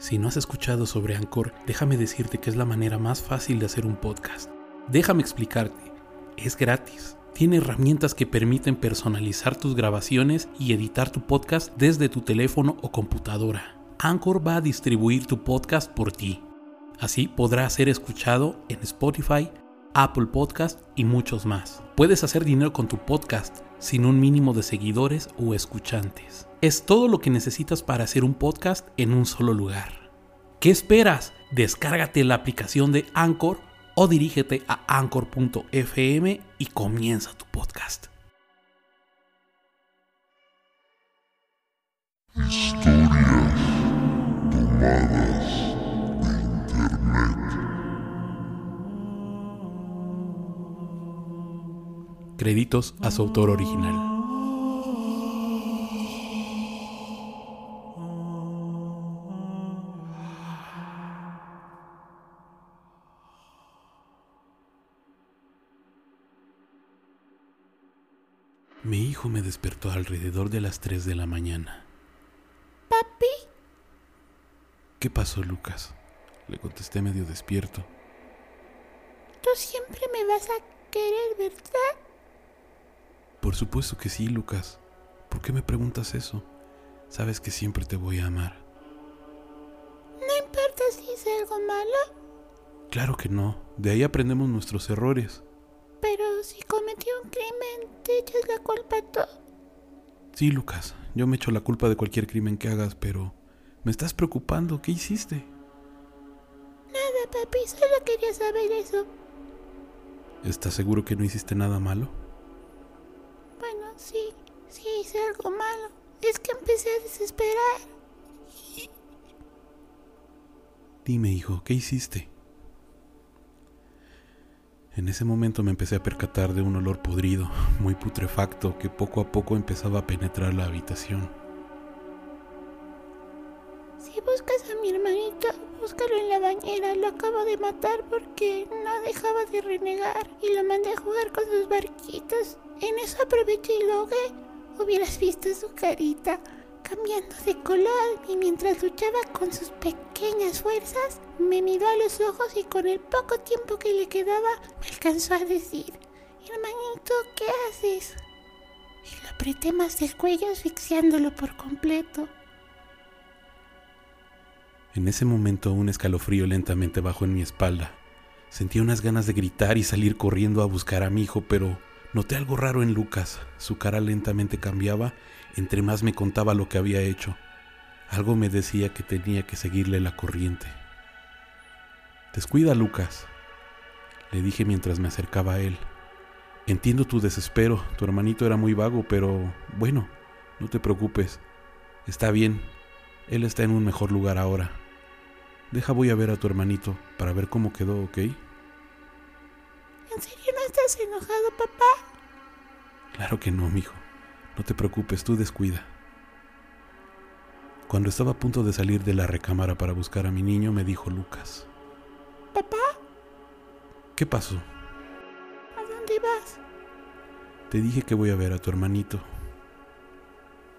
Si no has escuchado sobre Anchor, déjame decirte que es la manera más fácil de hacer un podcast. Déjame explicarte. Es gratis. Tiene herramientas que permiten personalizar tus grabaciones y editar tu podcast desde tu teléfono o computadora. Anchor va a distribuir tu podcast por ti. Así podrá ser escuchado en Spotify, Apple Podcast y muchos más. Puedes hacer dinero con tu podcast sin un mínimo de seguidores o escuchantes. Es todo lo que necesitas para hacer un podcast en un solo lugar. ¿Qué esperas? Descárgate la aplicación de Anchor o dirígete a anchor.fm y comienza tu podcast. Créditos a su autor original. Mi hijo me despertó alrededor de las 3 de la mañana. Papi, ¿Qué pasó, Lucas? Le contesté medio despierto. tú siempre me vas a querer, ¿verdad? Por supuesto que sí, Lucas. ¿Por qué me preguntas eso? Sabes que siempre te voy a amar. No importa si hice algo malo, Claro que no. De ahí aprendemos nuestros errores. pero si cometí un crimen, te echas la culpa tú. Sí, Lucas. Yo me echo la culpa de cualquier crimen que hagas, pero... Me estás preocupando. ¿Qué hiciste? Nada, papi, solo quería saber eso. ¿Estás seguro que no hiciste nada malo? Bueno, sí, sí hice algo malo. Es que empecé a desesperar. Dime, hijo, ¿qué hiciste? En ese momento me empecé a percatar de un olor podrido, muy putrefacto, que poco a poco empezaba a penetrar la habitación. De matar porque no dejaba de renegar y lo mandé a jugar con sus barquitos. En eso aproveché y lo ahogué. Hubieras visto su carita cambiando de color y mientras luchaba con sus pequeñas fuerzas, me miró a los ojos y con el poco tiempo que le quedaba me alcanzó a decir, hermanito, ¿qué haces? Y lo apreté más del cuello asfixiándolo por completo. En ese momento un escalofrío lentamente bajó en mi espalda. Sentí unas ganas de gritar y salir corriendo a buscar a mi hijo, pero noté algo raro en Lucas. Su cara lentamente cambiaba entre más me contaba lo que había hecho. Algo me decía que tenía que seguirle la corriente. Descuida, Lucas, le dije mientras me acercaba a él. Entiendo tu desespero, tu hermanito era muy vago, pero bueno, no te preocupes. Está bien, él está en un mejor lugar ahora. Deja voy a ver a tu hermanito para ver cómo quedó, ¿ok? ¿En serio no estás enojado, papá? Claro que no, mijo. No te preocupes, tú descuida. Cuando estaba a punto de salir de la recámara para buscar a mi niño, me dijo Lucas. ¿Papá? ¿Qué pasó? ¿A dónde vas? Te dije que voy a ver a tu hermanito.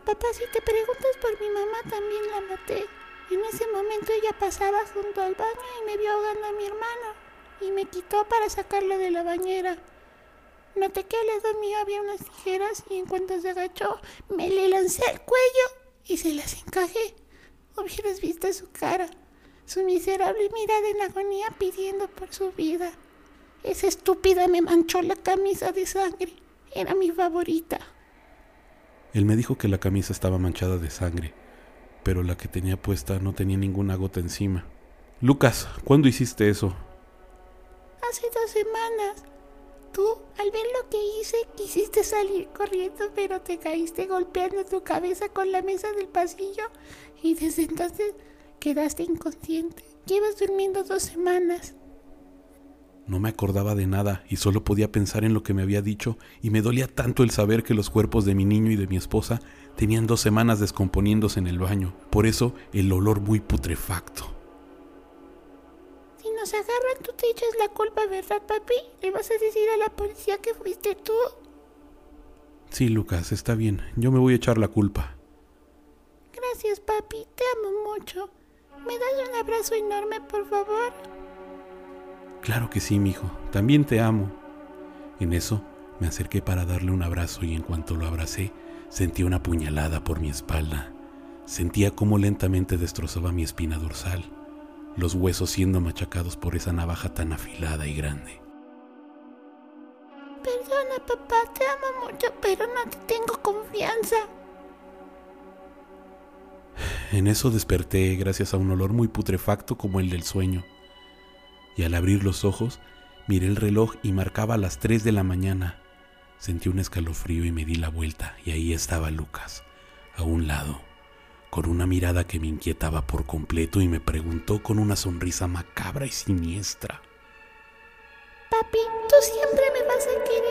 Papá, si te preguntas por mi mamá, también la maté. En ese momento ella pasaba junto al baño y me vio ahogando a mi hermano. Y me quitó para sacarlo de la bañera. Noté que al lado mío había unas tijeras y en cuanto se agachó, me le lancé al cuello y se las encajé. Hubieras visto su cara, su miserable mirada en agonía pidiendo por su vida. Esa estúpida me manchó la camisa de sangre. Era mi favorita. Él me dijo que la camisa estaba manchada de sangre, pero la que tenía puesta no tenía ninguna gota encima. Lucas, ¿cuándo hiciste eso? Hace dos semanas. Tú, al ver lo que hice, quisiste salir corriendo, pero te caíste golpeando tu cabeza con la mesa del pasillo y desde entonces quedaste inconsciente. Llevas durmiendo dos semanas. No me acordaba de nada y solo podía pensar en lo que me había dicho y me dolía tanto el saber que los cuerpos de mi niño y de mi esposa tenían dos semanas descomponiéndose en el baño. Por eso el olor muy putrefacto. Si nos agarran, tú te echas la culpa, ¿verdad, papi? ¿Le vas a decir a la policía que fuiste tú? Sí, Lucas, está bien. Yo me voy a echar la culpa. Gracias, papi. Te amo mucho. ¿Me das un abrazo enorme, por favor? Claro que sí, mijo. También te amo. En eso me acerqué para darle un abrazo y en cuanto lo abracé, sentí una puñalada por mi espalda. Sentía cómo lentamente destrozaba mi espina dorsal, los huesos siendo machacados por esa navaja tan afilada y grande. Perdona, papá, te amo mucho, pero no te tengo confianza. En eso desperté gracias a un olor muy putrefacto como el del sueño. Y al abrir los ojos, miré el reloj y marcaba las 3 de la mañana. Sentí un escalofrío y me di la vuelta y ahí estaba Lucas, a un lado, con una mirada que me inquietaba por completo y me preguntó con una sonrisa macabra y siniestra. Papi, tú siempre me vas a querer.